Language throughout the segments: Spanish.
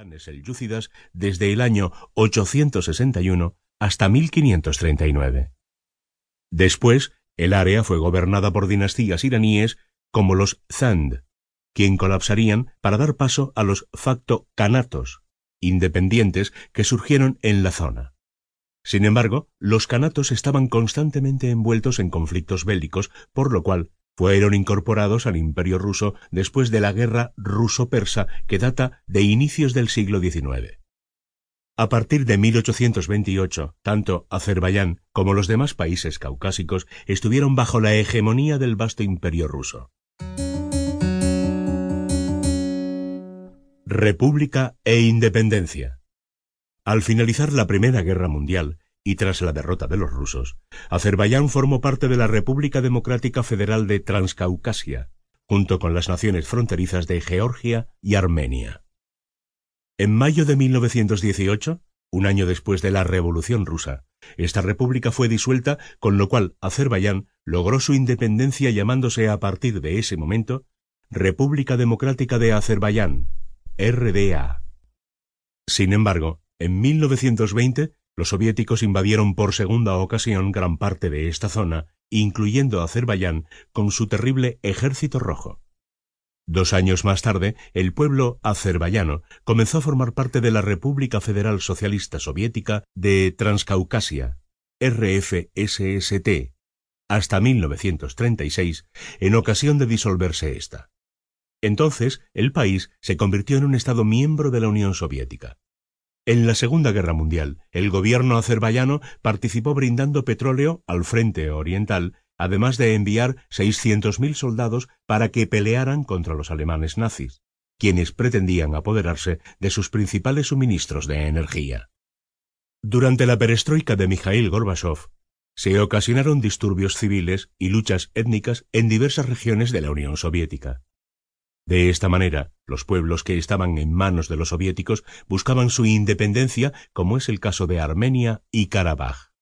sultanes desde el año 861 hasta 1539. Después, el área fue gobernada por dinastías iraníes como los Zand, quien colapsarían para dar paso a los facto canatos, independientes que surgieron en la zona. Sin embargo, los canatos estaban constantemente envueltos en conflictos bélicos, por lo cual fueron incorporados al Imperio ruso después de la guerra ruso-persa que data de inicios del siglo XIX. A partir de 1828, tanto Azerbaiyán como los demás países caucásicos estuvieron bajo la hegemonía del vasto imperio ruso. República e independencia. Al finalizar la Primera Guerra Mundial y tras la derrota de los rusos, Azerbaiyán formó parte de la República Democrática Federal de Transcaucasia, junto con las naciones fronterizas de Georgia y Armenia. En mayo de 1918, un año después de la Revolución rusa, esta república fue disuelta, con lo cual Azerbaiyán logró su independencia llamándose a partir de ese momento República Democrática de Azerbaiyán, RDA. Sin embargo, en 1920, los soviéticos invadieron por segunda ocasión gran parte de esta zona, incluyendo Azerbaiyán, con su terrible ejército rojo. Dos años más tarde, el pueblo azerbaiyano comenzó a formar parte de la República Federal Socialista Soviética de Transcaucasia, RFSST, hasta 1936, en ocasión de disolverse esta. Entonces, el país se convirtió en un Estado miembro de la Unión Soviética. En la Segunda Guerra Mundial, el gobierno azerbaiyano participó brindando petróleo al frente oriental, además de enviar 600.000 soldados para que pelearan contra los alemanes nazis, quienes pretendían apoderarse de sus principales suministros de energía. Durante la perestroika de Mikhail Gorbachev, se ocasionaron disturbios civiles y luchas étnicas en diversas regiones de la Unión Soviética. De esta manera, los pueblos que estaban en manos de los soviéticos buscaban su independencia, como es el caso de Armenia y Karabaj.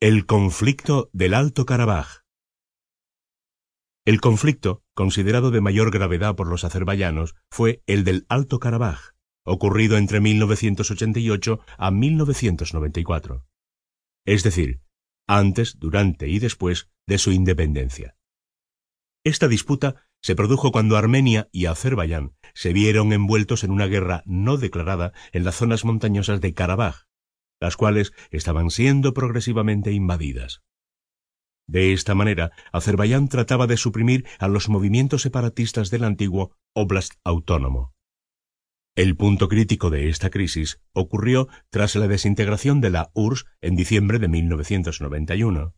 El conflicto del Alto Karabaj. El conflicto, considerado de mayor gravedad por los azerbaiyanos, fue el del Alto Karabaj, ocurrido entre 1988 a 1994. Es decir, antes, durante y después de su independencia. Esta disputa se produjo cuando Armenia y Azerbaiyán se vieron envueltos en una guerra no declarada en las zonas montañosas de Karabaj, las cuales estaban siendo progresivamente invadidas. De esta manera, Azerbaiyán trataba de suprimir a los movimientos separatistas del antiguo Oblast autónomo. El punto crítico de esta crisis ocurrió tras la desintegración de la URSS en diciembre de 1991.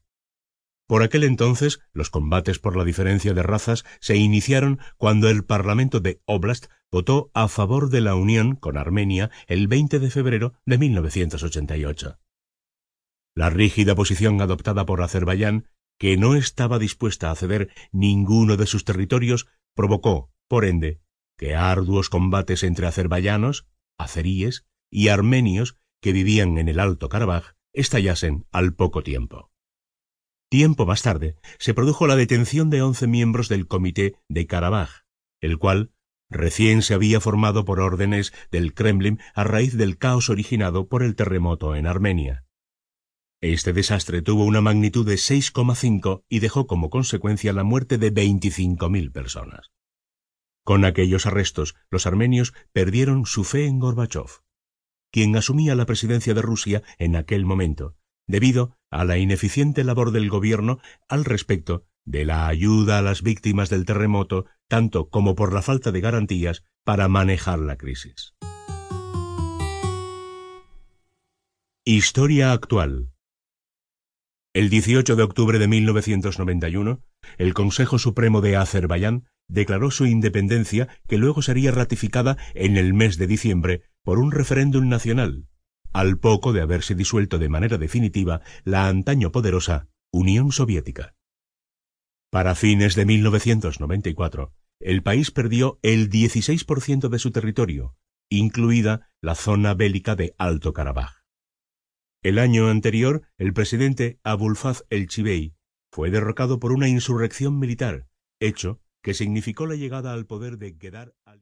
Por aquel entonces, los combates por la diferencia de razas se iniciaron cuando el Parlamento de Oblast votó a favor de la unión con Armenia el 20 de febrero de 1988. La rígida posición adoptada por Azerbaiyán, que no estaba dispuesta a ceder ninguno de sus territorios, provocó, por ende, que arduos combates entre azerbaiyanos, azeríes y armenios que vivían en el Alto Karabaj estallasen al poco tiempo. Tiempo más tarde, se produjo la detención de once miembros del Comité de Karabaj, el cual recién se había formado por órdenes del Kremlin a raíz del caos originado por el terremoto en Armenia. Este desastre tuvo una magnitud de 6,5 y dejó como consecuencia la muerte de 25.000 personas. Con aquellos arrestos, los armenios perdieron su fe en Gorbachev, quien asumía la presidencia de Rusia en aquel momento, debido a la ineficiente labor del gobierno al respecto de la ayuda a las víctimas del terremoto, tanto como por la falta de garantías para manejar la crisis. Historia actual. El 18 de octubre de 1991, el Consejo Supremo de Azerbaiyán declaró su independencia que luego sería ratificada en el mes de diciembre por un referéndum nacional, al poco de haberse disuelto de manera definitiva la antaño poderosa Unión Soviética. Para fines de 1994, el país perdió el 16% de su territorio, incluida la zona bélica de Alto Karabaj. El año anterior, el presidente Abulfaz el-Chibey fue derrocado por una insurrección militar, hecho que significó la llegada al poder de Gedar Ali.